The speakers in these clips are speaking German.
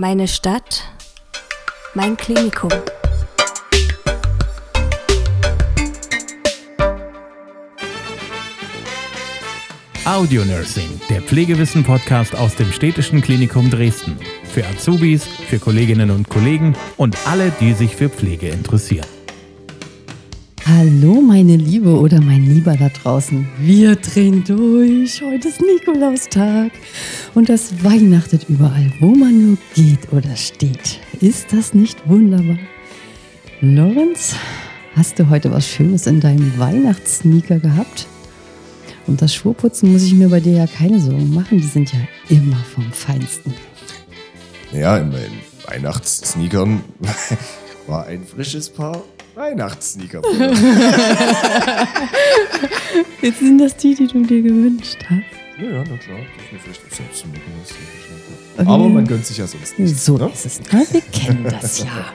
Meine Stadt, mein Klinikum. Audio Nursing, der Pflegewissen-Podcast aus dem Städtischen Klinikum Dresden. Für Azubis, für Kolleginnen und Kollegen und alle, die sich für Pflege interessieren. Hallo meine Liebe oder mein Lieber da draußen. Wir drehen durch. Heute ist Nikolaustag und das weihnachtet überall, wo man nur geht oder steht. Ist das nicht wunderbar? Lorenz, hast du heute was Schönes in deinem Weihnachtssneaker gehabt? Um das Schwurputzen muss ich mir bei dir ja keine Sorgen machen. Die sind ja immer vom Feinsten. Ja, in meinen Weihnachtssneakern war ein frisches Paar Weihnachtssneaker. Jetzt sind das die, die du dir gewünscht hast. Ja, ja, na klar. Das ist mir vielleicht selbst zum Nikolaus Aber man gönnt sich ja sonst nicht. So ne? ist es. Na, wir kennen das ja.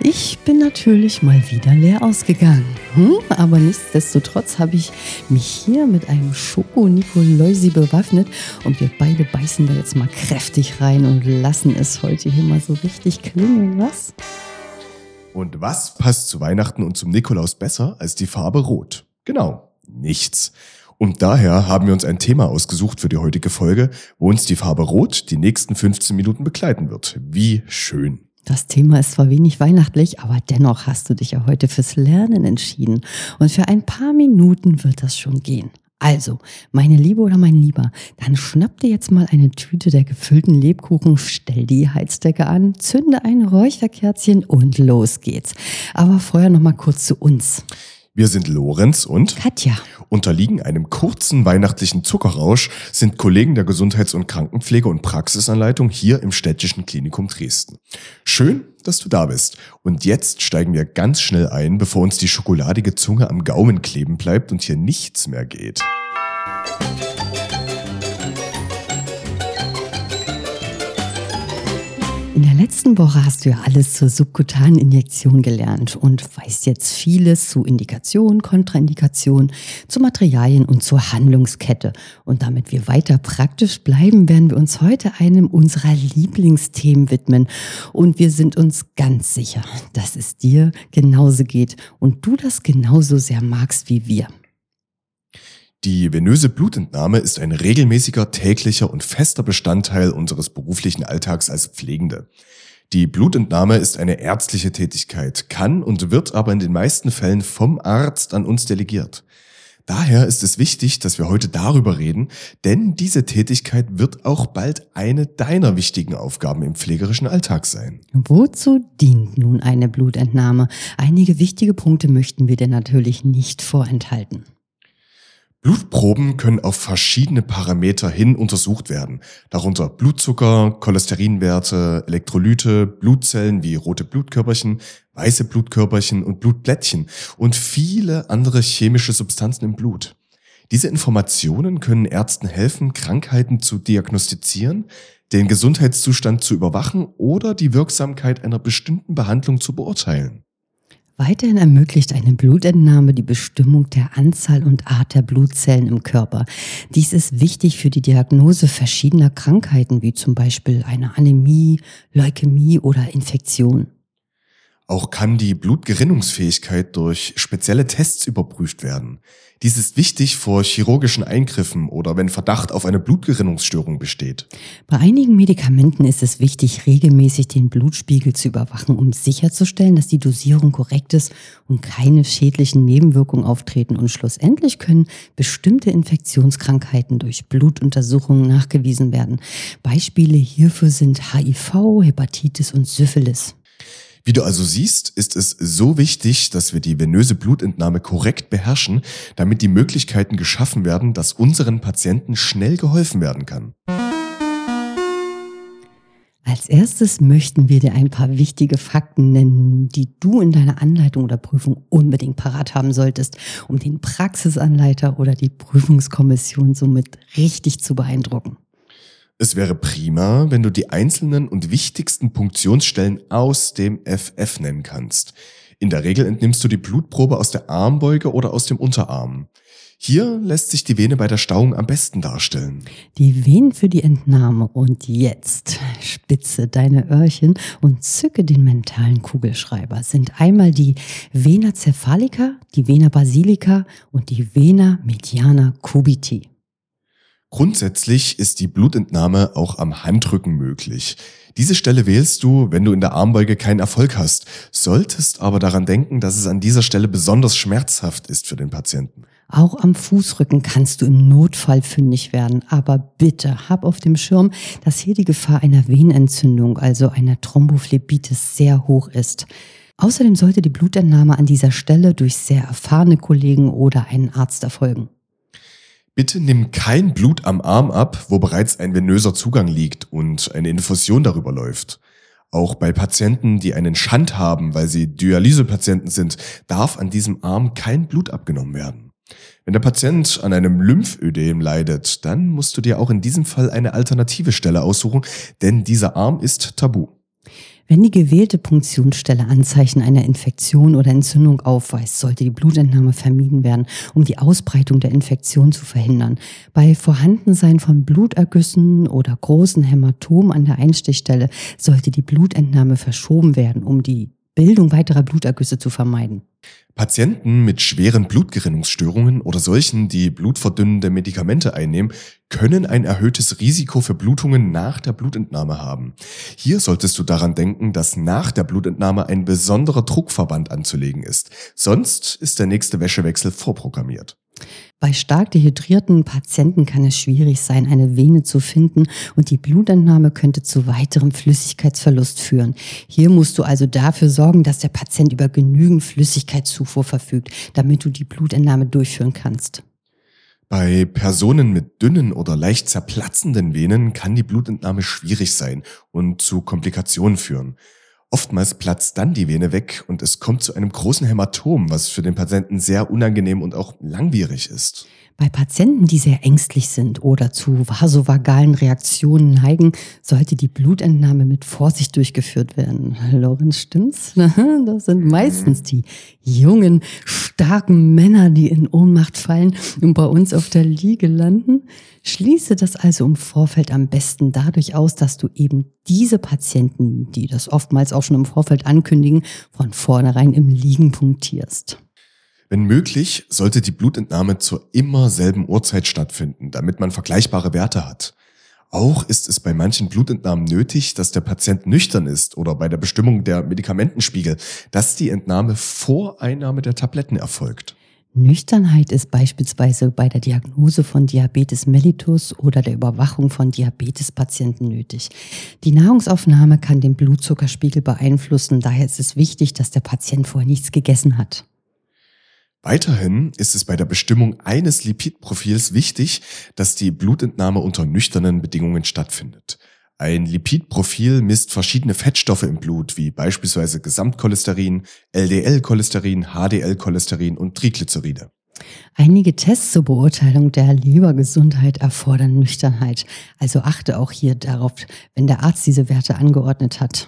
Ich bin natürlich mal wieder leer ausgegangen. Hm? Aber nichtsdestotrotz habe ich mich hier mit einem Schoko-Nikoläusi bewaffnet und wir beide beißen da jetzt mal kräftig rein und lassen es heute hier mal so richtig klingeln, was? Und was passt zu Weihnachten und zum Nikolaus besser als die Farbe Rot? Genau, nichts. Und daher haben wir uns ein Thema ausgesucht für die heutige Folge, wo uns die Farbe Rot die nächsten 15 Minuten begleiten wird. Wie schön. Das Thema ist zwar wenig weihnachtlich, aber dennoch hast du dich ja heute fürs Lernen entschieden. Und für ein paar Minuten wird das schon gehen. Also, meine Liebe oder mein Lieber, dann schnapp dir jetzt mal eine Tüte der gefüllten Lebkuchen, stell die Heizdecke an, zünde ein Räucherkerzchen und los geht's. Aber vorher noch mal kurz zu uns. Wir sind Lorenz und Katja. unterliegen einem kurzen weihnachtlichen Zuckerrausch, sind Kollegen der Gesundheits- und Krankenpflege und Praxisanleitung hier im Städtischen Klinikum Dresden. Schön, dass du da bist. Und jetzt steigen wir ganz schnell ein, bevor uns die schokoladige Zunge am Gaumen kleben bleibt und hier nichts mehr geht. In der letzten Woche hast du ja alles zur subkutanen Injektion gelernt und weißt jetzt vieles zu Indikation, Kontraindikation, zu Materialien und zur Handlungskette. Und damit wir weiter praktisch bleiben, werden wir uns heute einem unserer Lieblingsthemen widmen. Und wir sind uns ganz sicher, dass es dir genauso geht und du das genauso sehr magst wie wir. Die venöse Blutentnahme ist ein regelmäßiger, täglicher und fester Bestandteil unseres beruflichen Alltags als Pflegende. Die Blutentnahme ist eine ärztliche Tätigkeit, kann und wird aber in den meisten Fällen vom Arzt an uns delegiert. Daher ist es wichtig, dass wir heute darüber reden, denn diese Tätigkeit wird auch bald eine deiner wichtigen Aufgaben im pflegerischen Alltag sein. Wozu dient nun eine Blutentnahme? Einige wichtige Punkte möchten wir dir natürlich nicht vorenthalten. Blutproben können auf verschiedene Parameter hin untersucht werden, darunter Blutzucker, Cholesterinwerte, Elektrolyte, Blutzellen wie rote Blutkörperchen, weiße Blutkörperchen und Blutplättchen und viele andere chemische Substanzen im Blut. Diese Informationen können Ärzten helfen, Krankheiten zu diagnostizieren, den Gesundheitszustand zu überwachen oder die Wirksamkeit einer bestimmten Behandlung zu beurteilen. Weiterhin ermöglicht eine Blutentnahme die Bestimmung der Anzahl und Art der Blutzellen im Körper. Dies ist wichtig für die Diagnose verschiedener Krankheiten, wie zum Beispiel eine Anämie, Leukämie oder Infektion. Auch kann die Blutgerinnungsfähigkeit durch spezielle Tests überprüft werden. Dies ist wichtig vor chirurgischen Eingriffen oder wenn Verdacht auf eine Blutgerinnungsstörung besteht. Bei einigen Medikamenten ist es wichtig, regelmäßig den Blutspiegel zu überwachen, um sicherzustellen, dass die Dosierung korrekt ist und keine schädlichen Nebenwirkungen auftreten. Und schlussendlich können bestimmte Infektionskrankheiten durch Blutuntersuchungen nachgewiesen werden. Beispiele hierfür sind HIV, Hepatitis und Syphilis. Wie du also siehst, ist es so wichtig, dass wir die venöse Blutentnahme korrekt beherrschen, damit die Möglichkeiten geschaffen werden, dass unseren Patienten schnell geholfen werden kann. Als erstes möchten wir dir ein paar wichtige Fakten nennen, die du in deiner Anleitung oder Prüfung unbedingt parat haben solltest, um den Praxisanleiter oder die Prüfungskommission somit richtig zu beeindrucken. Es wäre prima, wenn du die einzelnen und wichtigsten Punktionsstellen aus dem FF nennen kannst. In der Regel entnimmst du die Blutprobe aus der Armbeuge oder aus dem Unterarm. Hier lässt sich die Vene bei der Stauung am besten darstellen. Die Venen für die Entnahme und jetzt spitze deine Öhrchen und zücke den mentalen Kugelschreiber. Sind einmal die Vena cephalica, die Vena basilica und die Vena mediana cubiti. Grundsätzlich ist die Blutentnahme auch am Handrücken möglich. Diese Stelle wählst du, wenn du in der Armbeuge keinen Erfolg hast, solltest aber daran denken, dass es an dieser Stelle besonders schmerzhaft ist für den Patienten. Auch am Fußrücken kannst du im Notfall fündig werden, aber bitte hab auf dem Schirm, dass hier die Gefahr einer Venenentzündung, also einer Thrombophlebitis, sehr hoch ist. Außerdem sollte die Blutentnahme an dieser Stelle durch sehr erfahrene Kollegen oder einen Arzt erfolgen. Bitte nimm kein Blut am Arm ab, wo bereits ein venöser Zugang liegt und eine Infusion darüber läuft. Auch bei Patienten, die einen Schand haben, weil sie Dialysepatienten sind, darf an diesem Arm kein Blut abgenommen werden. Wenn der Patient an einem Lymphödem leidet, dann musst du dir auch in diesem Fall eine alternative Stelle aussuchen, denn dieser Arm ist tabu. Wenn die gewählte Punktionsstelle Anzeichen einer Infektion oder Entzündung aufweist, sollte die Blutentnahme vermieden werden, um die Ausbreitung der Infektion zu verhindern. Bei Vorhandensein von Blutergüssen oder großen Hämatomen an der Einstichstelle sollte die Blutentnahme verschoben werden, um die Bildung weiterer Blutergüsse zu vermeiden. Patienten mit schweren Blutgerinnungsstörungen oder solchen, die blutverdünnende Medikamente einnehmen, können ein erhöhtes Risiko für Blutungen nach der Blutentnahme haben. Hier solltest du daran denken, dass nach der Blutentnahme ein besonderer Druckverband anzulegen ist. Sonst ist der nächste Wäschewechsel vorprogrammiert. Bei stark dehydrierten Patienten kann es schwierig sein, eine Vene zu finden und die Blutentnahme könnte zu weiterem Flüssigkeitsverlust führen. Hier musst du also dafür sorgen, dass der Patient über genügend Flüssigkeitszufuhr verfügt, damit du die Blutentnahme durchführen kannst. Bei Personen mit dünnen oder leicht zerplatzenden Venen kann die Blutentnahme schwierig sein und zu Komplikationen führen. Oftmals platzt dann die Vene weg und es kommt zu einem großen Hämatom, was für den Patienten sehr unangenehm und auch langwierig ist. Bei Patienten, die sehr ängstlich sind oder zu vasovagalen Reaktionen neigen, sollte die Blutentnahme mit Vorsicht durchgeführt werden. Lorenz, stimmt's? Das sind meistens die jungen, starken Männer, die in Ohnmacht fallen und bei uns auf der Liege landen. Schließe das also im Vorfeld am besten dadurch aus, dass du eben diese Patienten, die das oftmals auch schon im Vorfeld ankündigen, von vornherein im Liegen punktierst. Wenn möglich, sollte die Blutentnahme zur immer selben Uhrzeit stattfinden, damit man vergleichbare Werte hat. Auch ist es bei manchen Blutentnahmen nötig, dass der Patient nüchtern ist oder bei der Bestimmung der Medikamentenspiegel, dass die Entnahme vor Einnahme der Tabletten erfolgt. Nüchternheit ist beispielsweise bei der Diagnose von Diabetes mellitus oder der Überwachung von Diabetespatienten nötig. Die Nahrungsaufnahme kann den Blutzuckerspiegel beeinflussen, daher ist es wichtig, dass der Patient vorher nichts gegessen hat. Weiterhin ist es bei der Bestimmung eines Lipidprofils wichtig, dass die Blutentnahme unter nüchternen Bedingungen stattfindet. Ein Lipidprofil misst verschiedene Fettstoffe im Blut, wie beispielsweise Gesamtcholesterin, LDL-Cholesterin, HDL-Cholesterin und Triglyceride. Einige Tests zur Beurteilung der Lebergesundheit erfordern Nüchternheit. Also achte auch hier darauf, wenn der Arzt diese Werte angeordnet hat.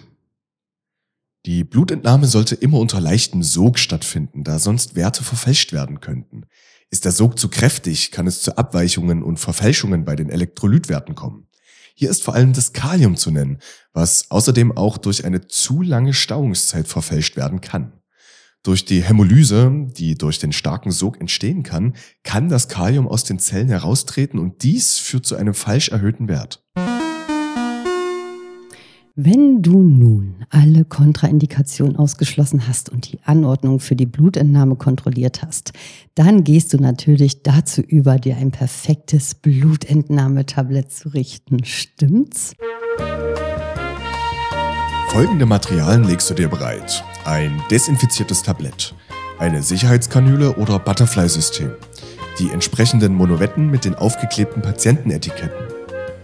Die Blutentnahme sollte immer unter leichtem Sog stattfinden, da sonst Werte verfälscht werden könnten. Ist der Sog zu kräftig, kann es zu Abweichungen und Verfälschungen bei den Elektrolytwerten kommen. Hier ist vor allem das Kalium zu nennen, was außerdem auch durch eine zu lange Stauungszeit verfälscht werden kann. Durch die Hämolyse, die durch den starken Sog entstehen kann, kann das Kalium aus den Zellen heraustreten und dies führt zu einem falsch erhöhten Wert. Wenn du nun alle Kontraindikationen ausgeschlossen hast und die Anordnung für die Blutentnahme kontrolliert hast, dann gehst du natürlich dazu über, dir ein perfektes Blutentnahmetablett zu richten. Stimmt's? Folgende Materialien legst du dir bereit. Ein desinfiziertes Tablett, eine Sicherheitskanüle oder Butterfly-System, die entsprechenden Monovetten mit den aufgeklebten Patientenetiketten,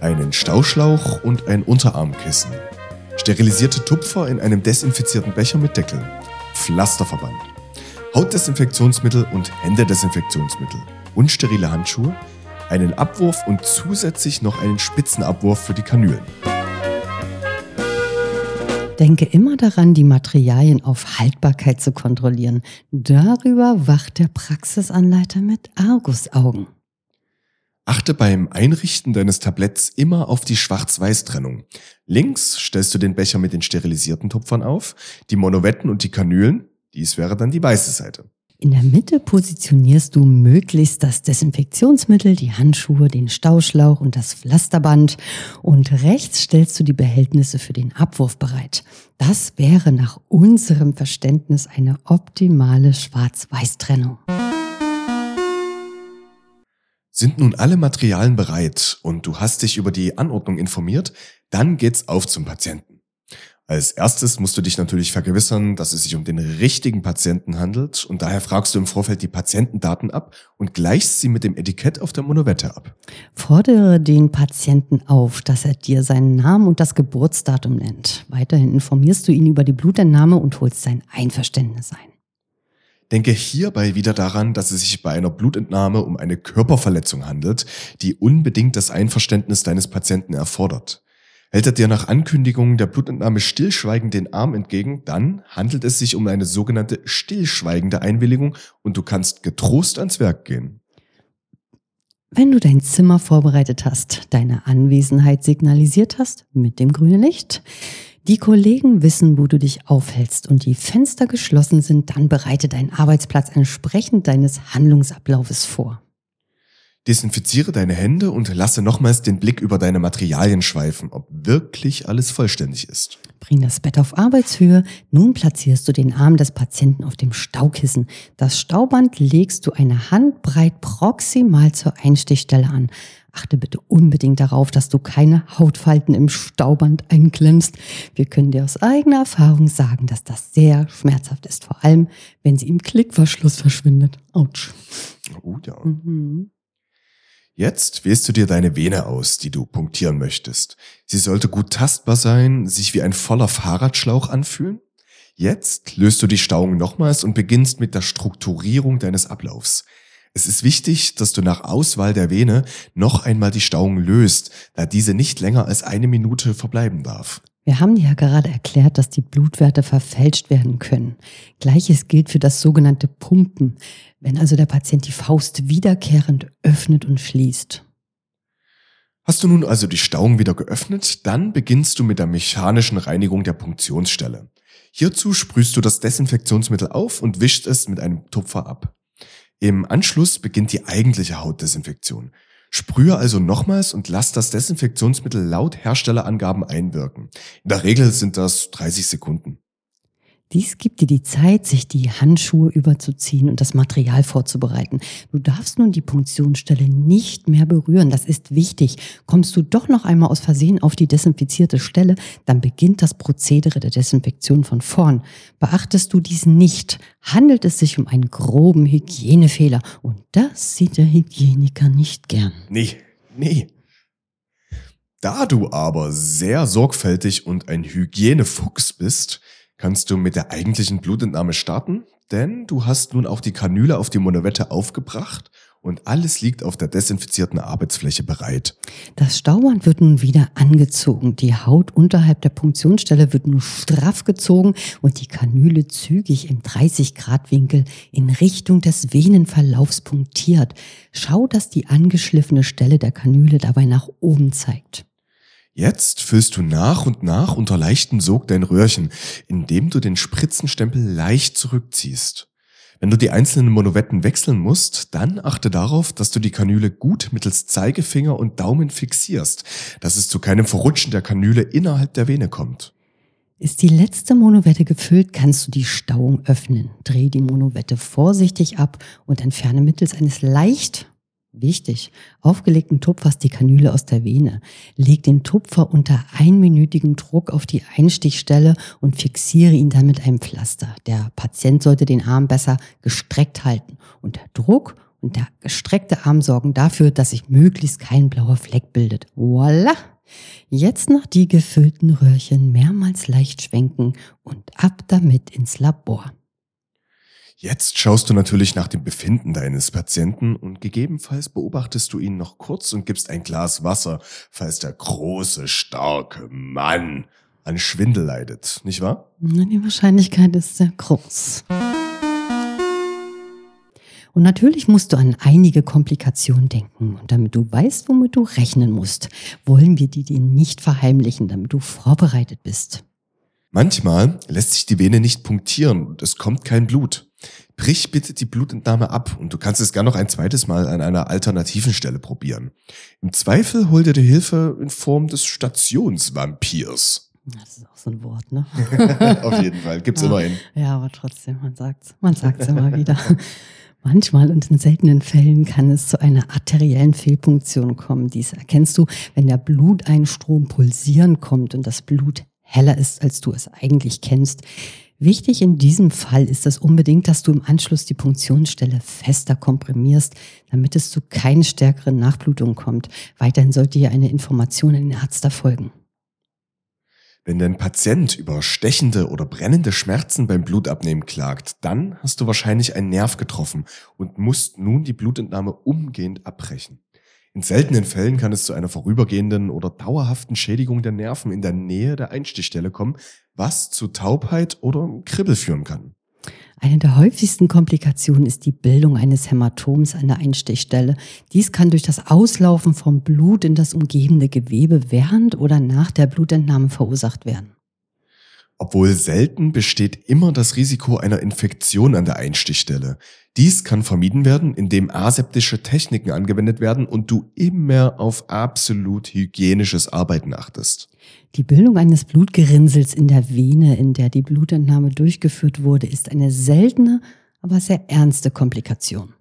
einen Stauschlauch und ein Unterarmkissen Sterilisierte Tupfer in einem desinfizierten Becher mit Deckel. Pflasterverband. Hautdesinfektionsmittel und Händedesinfektionsmittel. Unsterile Handschuhe. Einen Abwurf und zusätzlich noch einen Spitzenabwurf für die Kanülen. Denke immer daran, die Materialien auf Haltbarkeit zu kontrollieren. Darüber wacht der Praxisanleiter mit Argusaugen. Achte beim Einrichten deines Tabletts immer auf die Schwarz-Weiß-Trennung. Links stellst du den Becher mit den sterilisierten Tupfern auf, die Monovetten und die Kanülen, dies wäre dann die weiße Seite. In der Mitte positionierst du möglichst das Desinfektionsmittel, die Handschuhe, den Stauschlauch und das Pflasterband und rechts stellst du die Behältnisse für den Abwurf bereit. Das wäre nach unserem Verständnis eine optimale Schwarz-Weiß-Trennung. Sind nun alle Materialien bereit und du hast dich über die Anordnung informiert, dann geht's auf zum Patienten. Als erstes musst du dich natürlich vergewissern, dass es sich um den richtigen Patienten handelt und daher fragst du im Vorfeld die Patientendaten ab und gleichst sie mit dem Etikett auf der Monovette ab. Fordere den Patienten auf, dass er dir seinen Namen und das Geburtsdatum nennt. Weiterhin informierst du ihn über die Blutentnahme und holst sein Einverständnis ein. Denke hierbei wieder daran, dass es sich bei einer Blutentnahme um eine Körperverletzung handelt, die unbedingt das Einverständnis deines Patienten erfordert. Hält er dir nach Ankündigung der Blutentnahme stillschweigend den Arm entgegen, dann handelt es sich um eine sogenannte stillschweigende Einwilligung und du kannst getrost ans Werk gehen. Wenn du dein Zimmer vorbereitet hast, deine Anwesenheit signalisiert hast mit dem grünen Licht, die Kollegen wissen, wo du dich aufhältst und die Fenster geschlossen sind, dann bereite deinen Arbeitsplatz entsprechend deines Handlungsablaufes vor. Desinfiziere deine Hände und lasse nochmals den Blick über deine Materialien schweifen, ob wirklich alles vollständig ist. Bring das Bett auf Arbeitshöhe. Nun platzierst du den Arm des Patienten auf dem Staukissen. Das Stauband legst du eine Handbreit proximal zur Einstichstelle an. Achte bitte unbedingt darauf, dass du keine Hautfalten im Stauband einklemmst. Wir können dir aus eigener Erfahrung sagen, dass das sehr schmerzhaft ist, vor allem wenn sie im Klickverschluss verschwindet. Autsch. Oh ja. Mhm. Jetzt wählst du dir deine Vene aus, die du punktieren möchtest. Sie sollte gut tastbar sein, sich wie ein voller Fahrradschlauch anfühlen. Jetzt löst du die Stauung nochmals und beginnst mit der Strukturierung deines Ablaufs. Es ist wichtig, dass du nach Auswahl der Vene noch einmal die Stauung löst, da diese nicht länger als eine Minute verbleiben darf. Wir haben dir ja gerade erklärt, dass die Blutwerte verfälscht werden können. Gleiches gilt für das sogenannte Pumpen, wenn also der Patient die Faust wiederkehrend öffnet und schließt. Hast du nun also die Stauung wieder geöffnet, dann beginnst du mit der mechanischen Reinigung der Punktionsstelle. Hierzu sprühst du das Desinfektionsmittel auf und wischst es mit einem Tupfer ab. Im Anschluss beginnt die eigentliche Hautdesinfektion. Sprühe also nochmals und lass das Desinfektionsmittel laut Herstellerangaben einwirken. In der Regel sind das 30 Sekunden. Dies gibt dir die Zeit, sich die Handschuhe überzuziehen und das Material vorzubereiten. Du darfst nun die Punktionsstelle nicht mehr berühren. Das ist wichtig. Kommst du doch noch einmal aus Versehen auf die desinfizierte Stelle, dann beginnt das Prozedere der Desinfektion von vorn. Beachtest du dies nicht, handelt es sich um einen groben Hygienefehler. Und das sieht der Hygieniker nicht gern. Nee, nee. Da du aber sehr sorgfältig und ein Hygienefuchs bist, kannst du mit der eigentlichen Blutentnahme starten, denn du hast nun auch die Kanüle auf die Monovette aufgebracht und alles liegt auf der desinfizierten Arbeitsfläche bereit. Das Stauband wird nun wieder angezogen. Die Haut unterhalb der Punktionsstelle wird nun straff gezogen und die Kanüle zügig im 30-Grad-Winkel in Richtung des Venenverlaufs punktiert. Schau, dass die angeschliffene Stelle der Kanüle dabei nach oben zeigt. Jetzt füllst du nach und nach unter leichten Sog dein Röhrchen, indem du den Spritzenstempel leicht zurückziehst. Wenn du die einzelnen Monovetten wechseln musst, dann achte darauf, dass du die Kanüle gut mittels Zeigefinger und Daumen fixierst, dass es zu keinem Verrutschen der Kanüle innerhalb der Vene kommt. Ist die letzte Monovette gefüllt, kannst du die Stauung öffnen. Dreh die Monovette vorsichtig ab und entferne mittels eines leicht Wichtig. Aufgelegten Tupfers die Kanüle aus der Vene. Leg den Tupfer unter einminütigem Druck auf die Einstichstelle und fixiere ihn dann mit einem Pflaster. Der Patient sollte den Arm besser gestreckt halten. Und der Druck und der gestreckte Arm sorgen dafür, dass sich möglichst kein blauer Fleck bildet. Voila! Jetzt noch die gefüllten Röhrchen mehrmals leicht schwenken und ab damit ins Labor. Jetzt schaust du natürlich nach dem Befinden deines Patienten und gegebenenfalls beobachtest du ihn noch kurz und gibst ein Glas Wasser, falls der große, starke Mann an Schwindel leidet, nicht wahr? Die Wahrscheinlichkeit ist sehr groß. Und natürlich musst du an einige Komplikationen denken. Und damit du weißt, womit du rechnen musst, wollen wir die dir nicht verheimlichen, damit du vorbereitet bist. Manchmal lässt sich die Vene nicht punktieren und es kommt kein Blut. Brich bitte die Blutentnahme ab und du kannst es gern noch ein zweites Mal an einer alternativen Stelle probieren. Im Zweifel hol dir die Hilfe in Form des Stationsvampirs. Das ist auch so ein Wort, ne? Auf jeden Fall, gibt's Ja. immerhin. Ja, aber trotzdem, man sagt's. Man sagt's immer wieder. Manchmal und in seltenen Fällen kann es zu einer arteriellen Fehlpunktion kommen. Dies erkennst du, wenn der Bluteinstrom pulsieren kommt und das Blut heller ist, als du es eigentlich kennst. Wichtig in diesem Fall ist es unbedingt, dass du im Anschluss die Punktionsstelle fester komprimierst, damit es zu keinen stärkeren Nachblutungen kommt. Weiterhin sollte hier eine Information an den Arzt erfolgen. Wenn dein Patient über stechende oder brennende Schmerzen beim Blutabnehmen klagt, dann hast du wahrscheinlich einen Nerv getroffen und musst nun die Blutentnahme umgehend abbrechen. In seltenen Fällen kann es zu einer vorübergehenden oder dauerhaften Schädigung der Nerven in der Nähe der Einstichstelle kommen, was zu Taubheit oder Kribbel führen kann. Eine der häufigsten Komplikationen ist die Bildung eines Hämatoms an der Einstichstelle. Dies kann durch das Auslaufen vom Blut in das umgebende Gewebe während oder nach der Blutentnahme verursacht werden. Obwohl selten besteht immer das Risiko einer Infektion an der Einstichstelle. Dies kann vermieden werden, indem aseptische Techniken angewendet werden und du immer auf absolut hygienisches Arbeiten achtest. Die Bildung eines Blutgerinnsels in der Vene, in der die Blutentnahme durchgeführt wurde, ist eine seltene, aber sehr ernste Komplikation.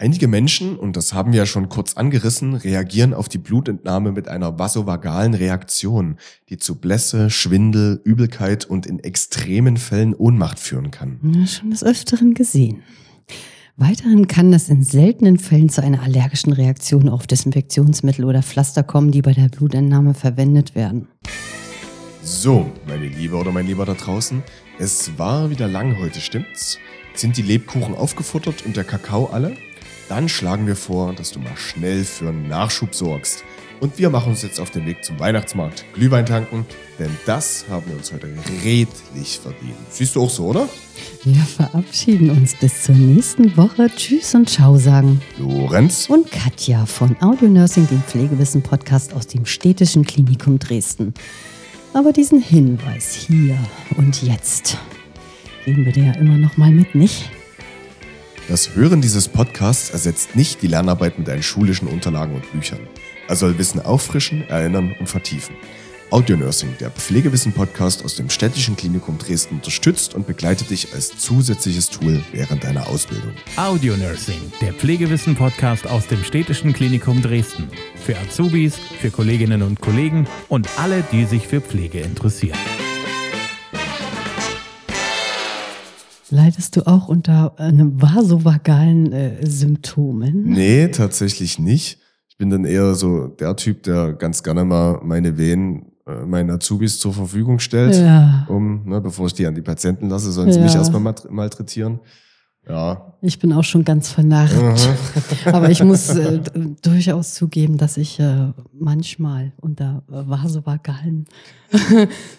Einige Menschen, und das haben wir ja schon kurz angerissen, reagieren auf die Blutentnahme mit einer vasovagalen Reaktion, die zu Blässe, Schwindel, Übelkeit und in extremen Fällen Ohnmacht führen kann. Ja, Schon des Öfteren gesehen. Weiterhin kann es in seltenen Fällen zu einer allergischen Reaktion auf Desinfektionsmittel oder Pflaster kommen, die bei der Blutentnahme verwendet werden. So, meine Liebe oder mein Lieber da draußen, es war wieder lang heute, stimmt's? Sind die Lebkuchen aufgefuttert und der Kakao alle? Dann schlagen wir vor, dass du mal schnell für einen Nachschub sorgst. Und wir machen uns jetzt auf den Weg zum Weihnachtsmarkt, Glühwein tanken, denn das haben wir uns heute redlich verdient. Siehst du auch so, oder? Wir verabschieden uns bis zur nächsten Woche. Tschüss und Ciao sagen. Lorenz? Und Katja von Audio Nursing, dem Pflegewissen-Podcast aus dem Städtischen Klinikum Dresden. Aber diesen Hinweis hier und jetzt geben wir dir ja immer noch mal mit, nicht? Das Hören dieses Podcasts ersetzt nicht die Lernarbeit mit deinen schulischen Unterlagen und Büchern. Er soll Wissen auffrischen, erinnern und vertiefen. Audio Nursing, der Pflegewissen-Podcast aus dem Städtischen Klinikum Dresden, unterstützt und begleitet dich als zusätzliches Tool während deiner Ausbildung. Audio Nursing, der Pflegewissen-Podcast aus dem Städtischen Klinikum Dresden. Für Azubis, für Kolleginnen und Kollegen und alle, die sich für Pflege interessieren. Leidest du auch unter einem vasovagalen äh, Symptomen? Nee, tatsächlich nicht. Ich bin dann eher so der Typ, der ganz gerne mal meine Venen äh, meinen Azubis zur Verfügung stellt, Ja. um, ne, bevor ich die an die Patienten lasse, sollen sie mich Ja. erstmal malträtieren. Ja. Ich bin auch schon ganz vernarrt. Aber ich muss äh, durchaus zugeben, dass ich äh, manchmal unter äh, vasovagalen,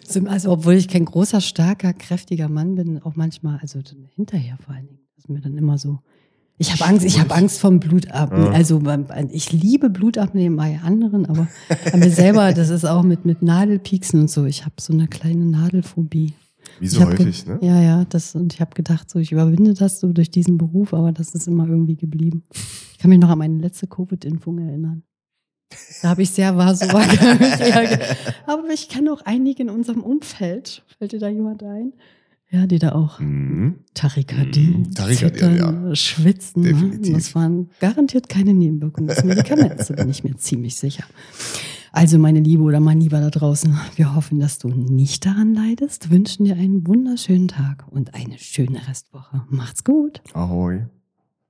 Sym- also obwohl ich kein großer, starker, kräftiger Mann bin, auch manchmal, also hinterher vor allen Dingen, ist mir dann immer so. Ich habe Angst, ich habe Angst vom Blutabnehmen. Ja. Also ich liebe Blutabnehmen bei anderen, aber bei mir selber, das ist auch mit, mit Nadelpieksen und so. Ich habe so eine kleine Nadelphobie. Wie so häufig, ne? Ja, ja, das, und ich habe gedacht, so, ich überwinde das so durch diesen Beruf, aber das ist immer irgendwie geblieben. Ich kann mich noch an meine letzte Covid-Impfung erinnern. Da habe ich sehr vasovagal mich reagiert. Aber ich kenne auch einige in unserem Umfeld. Fällt dir da jemand ein? Ja, die da auch Mhm. Tachykardie, Mhm, zittern, schwitzen. Ne? Definitiv. Das waren garantiert keine Nebenwirkungen des Medikaments, da bin ich mir ziemlich sicher. Also, meine Liebe oder mein Lieber da draußen, wir hoffen, dass du nicht daran leidest, wünschen dir einen wunderschönen Tag und eine schöne Restwoche. Macht's gut. Ahoi.